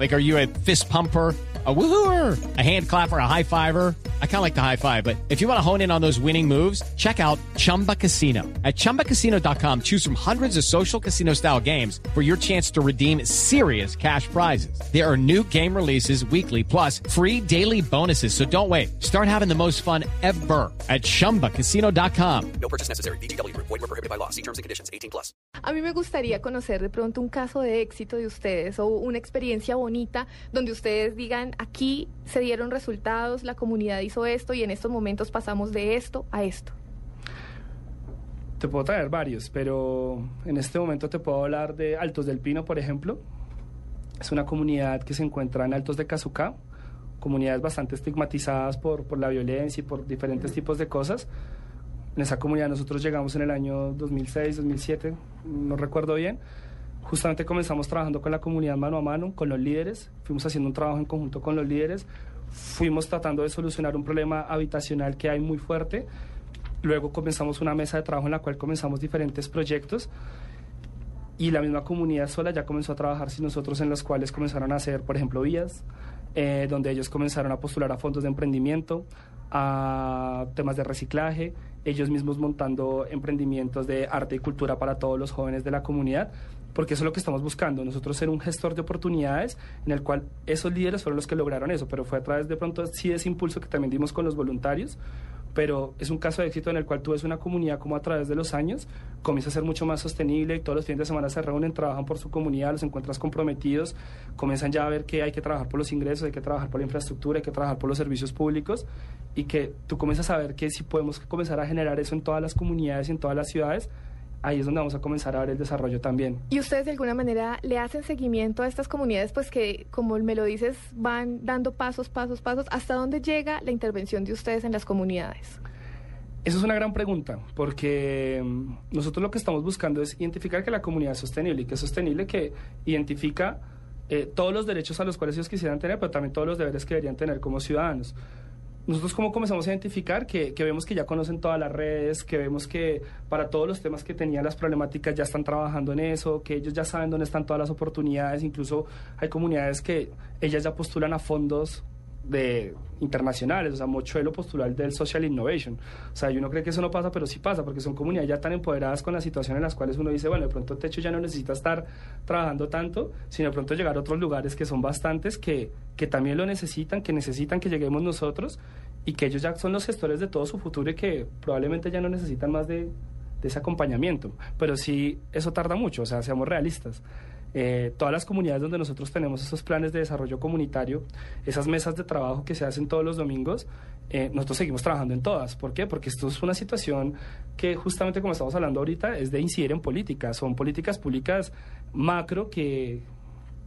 Like, are you a fist pumper? a woohooer, a hand clapper, a high fiver. I kind of like the high five, but if you want to hone in on those winning moves, check out Chumba Casino. At ChumbaCasino.com, choose from hundreds of social casino style games for your chance to redeem serious cash prizes. There are new game releases weekly, plus free daily bonuses. So don't wait. Start having the most fun ever at ChumbaCasino.com. No purchase necessary. BGW. Void were prohibited by law. See terms and conditions. 18 plus. A mí me gustaría conocer de pronto un caso de éxito de ustedes o una experiencia bonita donde ustedes digan, aquí se dieron resultados, la comunidad hizo esto y en estos momentos pasamos de esto a esto. Te puedo traer varios, pero en este momento te puedo hablar de Altos del Pino, por ejemplo. Es una comunidad que se encuentra en Altos de Cazucá, comunidades bastante estigmatizadas por, por la violencia y por diferentes tipos de cosas. En esa comunidad nosotros llegamos en el año 2006, 2007, no recuerdo bien. Justamente comenzamos trabajando con la comunidad mano a mano, con los líderes, fuimos haciendo un trabajo en conjunto con los líderes, fuimos tratando de solucionar un problema habitacional que hay muy fuerte. Luego comenzamos una mesa de trabajo en la cual comenzamos diferentes proyectos. Y la misma comunidad sola ya comenzó a trabajar sin nosotros en los cuales comenzaron a hacer, por ejemplo, vías, eh, donde ellos comenzaron a postular a fondos de emprendimiento, a temas de reciclaje, ellos mismos montando emprendimientos de arte y cultura para todos los jóvenes de la comunidad, porque eso es lo que estamos buscando, nosotros ser un gestor de oportunidades en el cual esos líderes fueron los que lograron eso, pero fue a través de pronto sí ese impulso que también dimos con los voluntarios, pero es un caso de éxito en el cual tú ves una comunidad como a través de los años comienza a ser mucho más sostenible y todos los fines de semana se reúnen, trabajan por su comunidad, los encuentras comprometidos, comienzan ya a ver que hay que trabajar por los ingresos, hay que trabajar por la infraestructura, hay que trabajar por los servicios públicos y que tú comienzas a ver que si podemos comenzar a generar eso en todas las comunidades y en todas las ciudades, ahí es donde vamos a comenzar a ver el desarrollo también. ¿Y ustedes de alguna manera le hacen seguimiento a estas comunidades, pues que, como me lo dices, van dando pasos, pasos, pasos? ¿Hasta dónde llega la intervención de ustedes en las comunidades? Esa es una gran pregunta, porque mm, nosotros lo que estamos buscando es identificar que la comunidad es sostenible y que es sostenible que identifica eh, todos los derechos a los cuales ellos quisieran tener, pero también todos los deberes que deberían tener como ciudadanos nosotros cómo comenzamos a identificar que, que, vemos que ya conocen todas las redes, que vemos que para todos los temas que tenían las problemáticas ya están trabajando en eso, que ellos ya saben dónde están todas las oportunidades, incluso hay comunidades que ellas ya postulan a fondos de internacionales, o sea, Mochuelo postular del Social Innovation. O sea, uno cree que eso no pasa, pero sí pasa, porque son comunidades ya tan empoderadas con la situación en las cuales uno dice, bueno, de pronto Techo ya no necesita estar trabajando tanto, sino de pronto llegar a otros lugares que son bastantes, que, que también lo necesitan, que necesitan que lleguemos nosotros y que ellos ya son los gestores de todo su futuro y que probablemente ya no necesitan más de, de ese acompañamiento. Pero sí, eso tarda mucho, o sea, seamos realistas. Eh, todas las comunidades donde nosotros tenemos esos planes de desarrollo comunitario, esas mesas de trabajo que se hacen todos los domingos, eh, nosotros seguimos trabajando en todas. ¿Por qué? Porque esto es una situación que justamente como estamos hablando ahorita es de incidir en políticas, son políticas públicas macro que,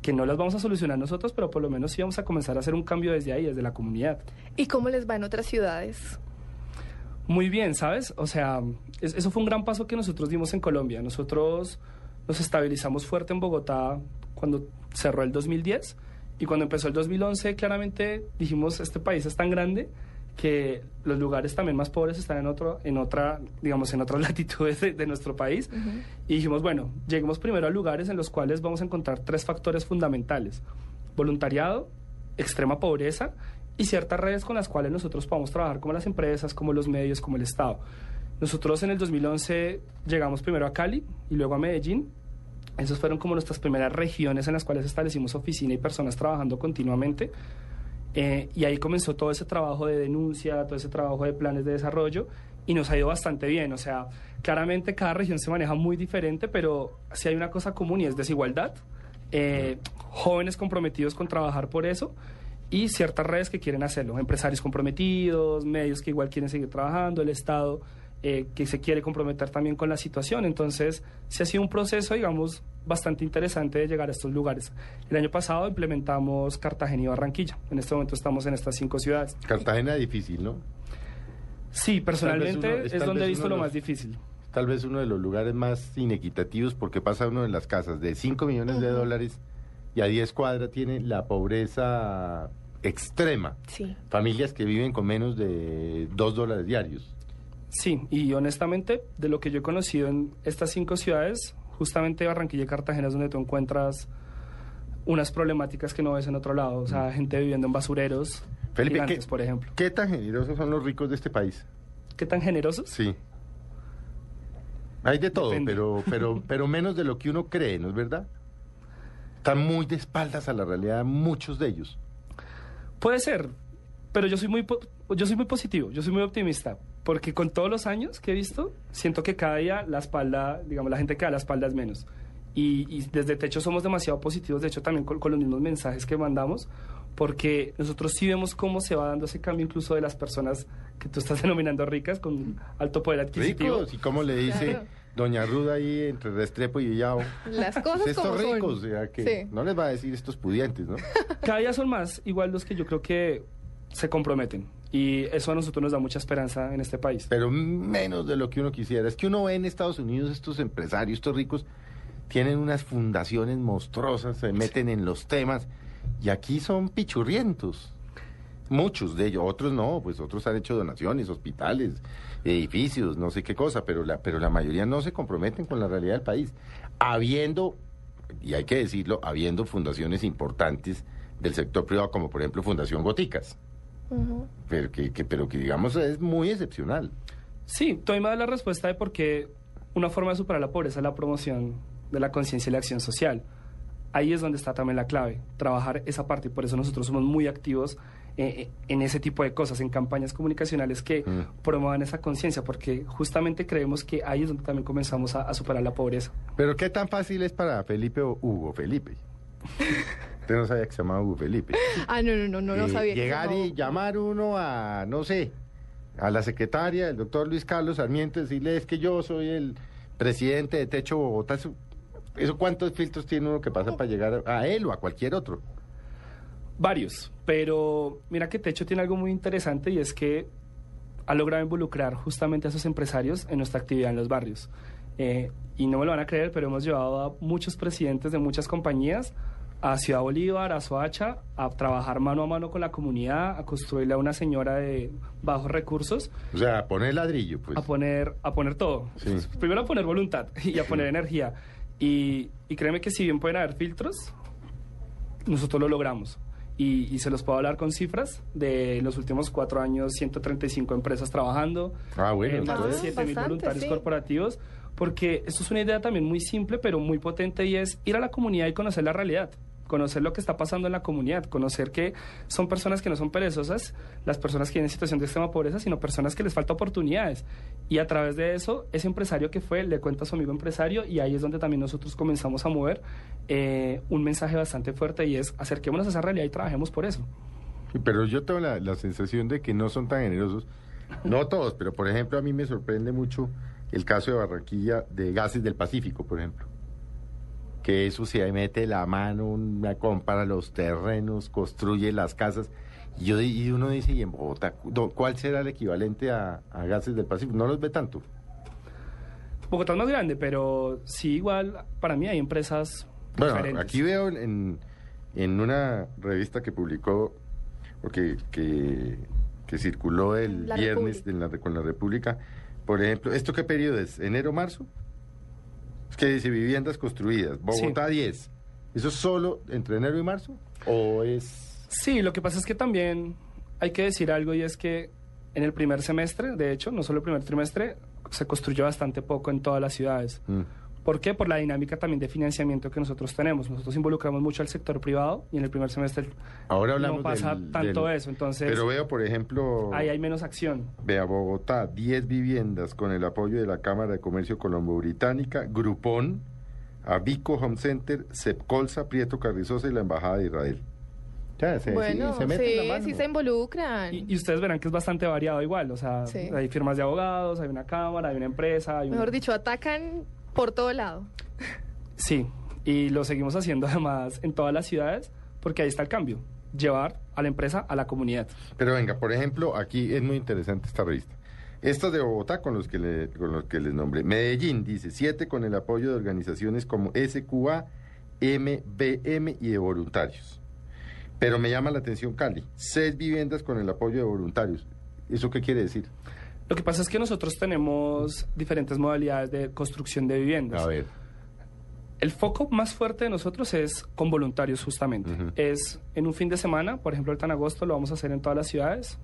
que no las vamos a solucionar nosotros, pero por lo menos sí vamos a comenzar a hacer un cambio desde ahí, desde la comunidad. ¿Y cómo les va en otras ciudades? Muy bien, ¿sabes? O sea, eso fue un gran paso que nosotros dimos en Colombia. Nosotros nos estabilizamos fuerte en Bogotá cuando cerró el 2010 y cuando empezó el 2011 claramente dijimos este país es tan grande que los lugares también más pobres están en otro en otra digamos en otras latitudes de, nuestro país. Y dijimos bueno lleguemos primero a lugares en los cuales vamos a encontrar tres factores fundamentales. Voluntariado extrema pobreza y ciertas redes con las cuales nosotros podamos trabajar como las empresas como los medios como el estado nosotros en el 2011 llegamos primero a Cali y luego a Medellín. Esas fueron como nuestras primeras regiones en las cuales establecimos oficina y personas trabajando continuamente. Eh, y ahí comenzó todo ese trabajo de denuncia, todo ese trabajo de planes de desarrollo y nos ha ido bastante bien. O sea, claramente cada región se maneja muy diferente, pero sí hay una cosa común y es desigualdad. Eh, jóvenes comprometidos con trabajar por eso y ciertas redes que quieren hacerlo, empresarios comprometidos, medios que igual quieren seguir trabajando, el Estado eh, que se quiere comprometer también con la situación. Entonces, se ha sido un proceso, digamos, bastante interesante de llegar a estos lugares. El año pasado implementamos Cartagena y Barranquilla. En este momento estamos en estas cinco ciudades. Cartagena difícil, ¿no? Sí, personalmente es, donde he visto lo más difícil. Tal vez uno de los lugares más inequitativos porque pasa uno en las casas de 5 millones de dólares y a 10 cuadras tiene la pobreza extrema. Sí. Familias que viven con menos de 2 dólares diarios. Sí, y honestamente, de lo que yo he conocido en estas cinco ciudades, justamente Barranquilla y Cartagena es donde tú encuentras unas problemáticas que no ves en otro lado. O sea, gente viviendo en basureros Mm. Felipe, gigantes, ¿qué, por ejemplo. ¿qué tan generosos son los ricos de este país? ¿Qué tan generosos? Sí. Hay de todo, Depende. pero, pero, pero menos de lo que uno cree, ¿no es verdad? Están muy de espaldas a la realidad muchos de ellos. Puede ser, pero yo soy muy yo soy muy positivo, yo soy muy optimista, porque con todos los años que he visto, siento que cada día la espalda, digamos, la gente que da la espalda es menos. Y, y desde Techo somos demasiado positivos, de hecho también con, con los mismos mensajes que mandamos, porque nosotros sí vemos cómo se va dando ese cambio incluso de las personas que tú estás denominando ricas con alto poder adquisitivo. Ricos, y como le dice Claro. Doña Ruda ahí entre Restrepo y Villao. Las cosas Pues como estos son. ricos, o sea, que Sí. no les va a decir estos pudientes, ¿no? Cada día son más, igual los que yo creo que se comprometen. Y eso a nosotros nos da mucha esperanza en este país. Pero menos de lo que uno quisiera. Es que uno ve en Estados Unidos estos empresarios, estos ricos, tienen unas fundaciones monstruosas, se meten en los temas, y aquí son pichurrientos. Muchos de ellos, otros no, pues otros han hecho donaciones, hospitales, edificios, no sé qué cosa, pero la, pero la mayoría no se comprometen con la realidad del país. Habiendo, y hay que decirlo, habiendo fundaciones importantes del sector privado, como por ejemplo Fundación Goticas, Pero que, que- pero que digamos es muy excepcional. Sí, me das la respuesta de por qué una forma de superar la pobreza es la promoción de la conciencia y la acción social. Ahí es donde está también la clave, trabajar esa parte y por eso nosotros somos muy activos eh, en ese tipo de cosas, en campañas comunicacionales que Mm. promuevan esa conciencia, porque justamente creemos que ahí es donde también comenzamos a, a superar la pobreza. Pero qué tan fácil es para Felipe o Hugo Felipe. Usted no sabía que se llamaba Hugo Felipe. Ah, no, no, no, no, no Eh, sabía. que Llegar se y llamar uno a, no sé, a la secretaria del doctor Luis Carlos Sarmiento, decirle es que yo soy el presidente de Techo Bogotá. Eso, eso cuántos filtros tiene uno que pasa para llegar a él o a cualquier otro? Varios, pero mira que Techo tiene algo muy interesante y es que ha logrado involucrar justamente a esos empresarios en nuestra actividad en los barrios. Eh, y no me lo van a creer, pero hemos llevado a muchos presidentes de muchas compañías a Ciudad Bolívar, a Soacha, a trabajar mano a mano con la comunidad, a construirle a una señora de bajos recursos, O sea, poner ladrillo, pues. a poner, a poner todo. Sí. Primero a poner voluntad y a poner energía. Y, y créeme que si bien pueden haber filtros, nosotros lo logramos. Y, y se los puedo hablar con cifras de los últimos cuatro años, 135 empresas trabajando, Ah, bueno, eh, más de entonces- 7 mil voluntarios sí. corporativos, porque esto es una idea también muy simple, pero muy potente y es ir a la comunidad y conocer la realidad conocer lo que está pasando en la comunidad, conocer que son personas que no son perezosas, las personas que viven en situación de extrema pobreza, sino personas que les falta oportunidades. Y a través de eso, ese empresario que fue le cuenta a su amigo empresario y ahí es donde también nosotros comenzamos a mover eh, un mensaje bastante fuerte y es acerquémonos a esa realidad y trabajemos por eso. Pero yo tengo la sensación de que no son tan generosos. No todos, pero por ejemplo a mí me sorprende mucho el caso de Barranquilla de Gases del Pacífico, por ejemplo. Que eso se mete la mano, una compra los terrenos, construye las casas. Y, yo, y uno dice, ¿y en Bogotá cuál será el equivalente a, a Gases del Pacífico? No los ve tanto. Bogotá es más grande, pero sí igual, para mí hay empresas Bueno, diferentes. aquí veo en, en una revista que publicó, porque que, que circuló el La viernes República. en la, con la República, por ejemplo, ¿esto qué periodo es? ¿Enero, marzo? Es que dice viviendas construidas, Bogotá 10. ¿Eso es solo entre enero y marzo? ¿O es...? Sí, lo que pasa es que también hay que decir algo y es que en el primer semestre, de hecho, no solo el primer trimestre, se construyó bastante poco en todas las ciudades. Mm. ¿Por qué? Por la dinámica también de financiamiento que nosotros tenemos. Nosotros involucramos mucho al sector privado y en el primer semestre Ahora hablamos no pasa del- tanto del- eso. Entonces, Pero veo, por ejemplo... ahí hay menos acción. Vea, Bogotá, 10 viviendas con el apoyo de la Cámara de Comercio Colombo-Británica, Grupón, Abico Home Center, Sepcolsa, Prieto Carrizosa y la Embajada de Israel. Ya, se, Bueno, sí, se meten la sí, mano. sí se involucran. Y, y ustedes verán que es bastante variado igual. O sea, Sí. hay firmas de abogados, hay una cámara, hay una empresa. Hay una- Mejor dicho, atacan por todo lado. Sí, y lo seguimos haciendo además en todas las ciudades porque ahí está el cambio. Llevar a la empresa a la comunidad. Pero venga, por ejemplo, aquí es muy interesante esta revista. Esta de Bogotá con los que, le- con los que les nombré. Medellín dice, siete con el apoyo de organizaciones como SQA, MBM y de voluntarios. Pero me llama la atención Cali, seis viviendas con el apoyo de voluntarios. ¿Eso qué quiere decir? Lo que pasa es que nosotros tenemos diferentes modalidades de construcción de viviendas. A ver. El foco más fuerte de nosotros es con voluntarios justamente. Ujú. Es en un fin de semana, por ejemplo, ahorita en agosto lo vamos a hacer en todas las ciudades.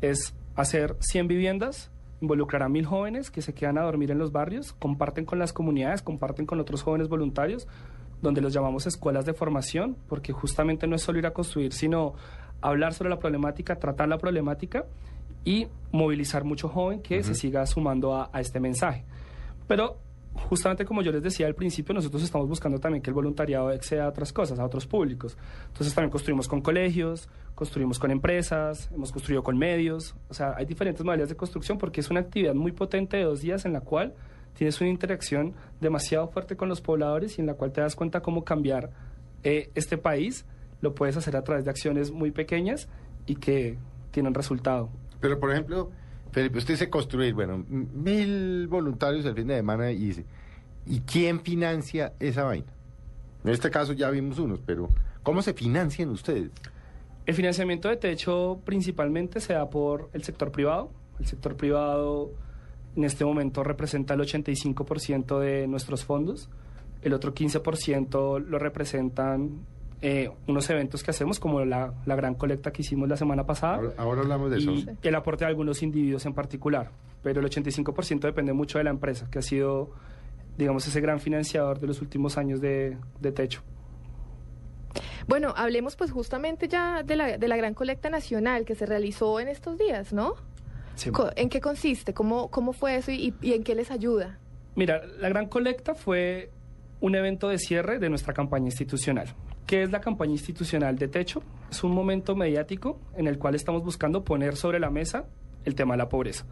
Es hacer 100 viviendas, involucrar a mil jóvenes que se quedan a dormir en los barrios, comparten con las comunidades, comparten con otros jóvenes voluntarios, donde los llamamos escuelas de formación, porque justamente no es solo ir a construir, sino hablar sobre la problemática, tratar la problemática y movilizar mucho joven que se siga sumando a, a este mensaje. Pero justamente como yo les decía al principio, nosotros estamos buscando también que el voluntariado exceda a otras cosas, a otros públicos. Entonces también construimos con colegios, construimos con empresas, hemos construido con medios. O sea, hay diferentes modalidades de construcción porque es una actividad muy potente de dos días en la cual tienes una interacción demasiado fuerte con los pobladores y en la cual te das cuenta cómo cambiar eh, este país. Lo puedes hacer a través de acciones muy pequeñas y que tienen resultado. Pero, por ejemplo, Felipe, usted dice construir, bueno, mil voluntarios el fin de semana y dice, ¿y quién financia esa vaina? En este caso ya vimos unos, pero ¿cómo se financian ustedes? El financiamiento de techo principalmente se da por el sector privado. El sector privado en este momento representa el 85% de nuestros fondos. El otro 15% lo representan eh, unos eventos que hacemos, como la, la gran colecta que hicimos la semana pasada. Ahora, ahora hablamos de eso. y el aporte de algunos individuos en particular. Pero el 85% depende mucho de la empresa, que ha sido, digamos, ese gran financiador de los últimos años de, de techo. Bueno, hablemos pues justamente ya de la, de la gran colecta nacional que se realizó en estos días, ¿no? Sí. ¿En qué consiste? ¿Cómo, cómo fue eso y, y en qué les ayuda? Mira, la Gran Colecta fue un evento de cierre de nuestra campaña institucional. ¿Qué es la campaña institucional de Techo? Es un momento mediático en el cual estamos buscando poner sobre la mesa el tema de la pobreza.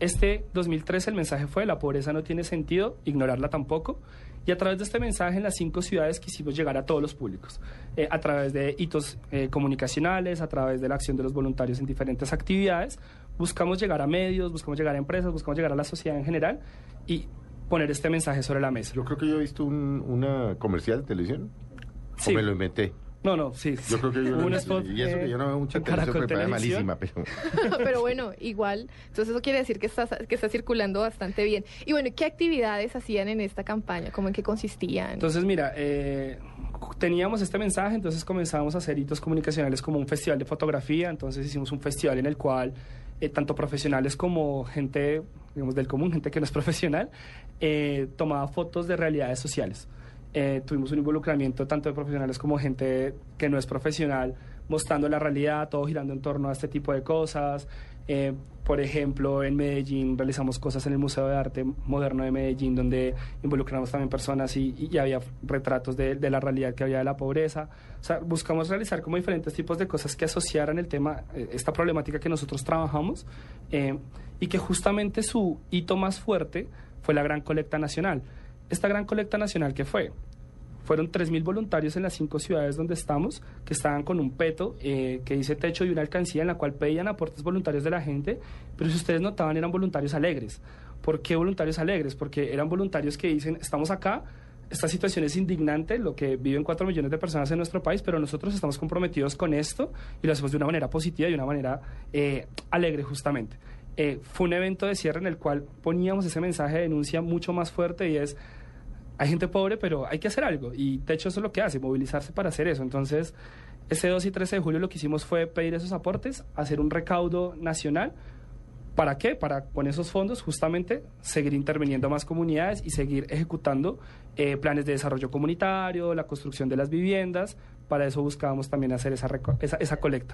Este 2013 el mensaje fue, la pobreza no tiene sentido, ignorarla tampoco. Y a través de este mensaje en las cinco ciudades quisimos llegar a todos los públicos, eh, a través de hitos eh, comunicacionales, a través de la acción de los voluntarios en diferentes actividades. Buscamos llegar a medios, buscamos llegar a empresas, buscamos llegar a la sociedad en general y poner este mensaje sobre la mesa. Yo creo que yo he visto un, una comercial de televisión. Sí. O me lo inventé. No, no, sí. Yo creo que yo un inventé. spot, Y eso eh, que yo no veo mucha en televisión, pero es malísima. Pero... Pero bueno, igual, entonces eso quiere decir que está, que está circulando bastante bien. Y bueno, ¿qué actividades hacían en esta campaña? ¿Cómo en qué consistían? Entonces, mira, eh, teníamos este mensaje, entonces comenzamos a hacer hitos comunicacionales como un festival de fotografía, entonces hicimos un festival en el cual eh, tanto profesionales como gente, digamos, del común, gente que no es profesional, eh, tomaba fotos de realidades sociales. Eh, tuvimos un involucramiento tanto de profesionales como gente que no es profesional, mostrando la realidad, todo girando en torno a este tipo de cosas. Eh, por ejemplo, en Medellín realizamos cosas en el Museo de Arte Moderno de Medellín, donde involucramos también personas y, y había retratos de, de la realidad que había de la pobreza. O sea, buscamos realizar como diferentes tipos de cosas que asociaran el tema, eh, esta problemática que nosotros trabajamos, eh, y que justamente su hito más fuerte fue la Gran Colecta Nacional. Esta Gran Colecta Nacional, ¿qué fue? Fueron 3.000 voluntarios en las cinco ciudades donde estamos, que estaban con un peto eh, que dice techo y una alcancía en la cual pedían aportes voluntarios de la gente, pero si ustedes notaban eran voluntarios alegres. ¿Por qué voluntarios alegres? Porque eran voluntarios que dicen, estamos acá, esta situación es indignante, lo que viven 4 millones de personas en nuestro país, pero nosotros estamos comprometidos con esto y lo hacemos de una manera positiva y de una manera eh, alegre justamente. Eh, fue un evento de cierre en el cual poníamos ese mensaje de denuncia mucho más fuerte y es, hay gente pobre, pero hay que hacer algo. Y Techo eso es lo que hace, movilizarse para hacer eso. Entonces, ese 2 y 13 de julio lo que hicimos fue pedir esos aportes, hacer un recaudo nacional. ¿Para qué? Para con esos fondos justamente seguir interviniendo más comunidades y seguir ejecutando eh, planes de desarrollo comunitario, la construcción de las viviendas. Para eso buscábamos también hacer esa, esa, esa colecta.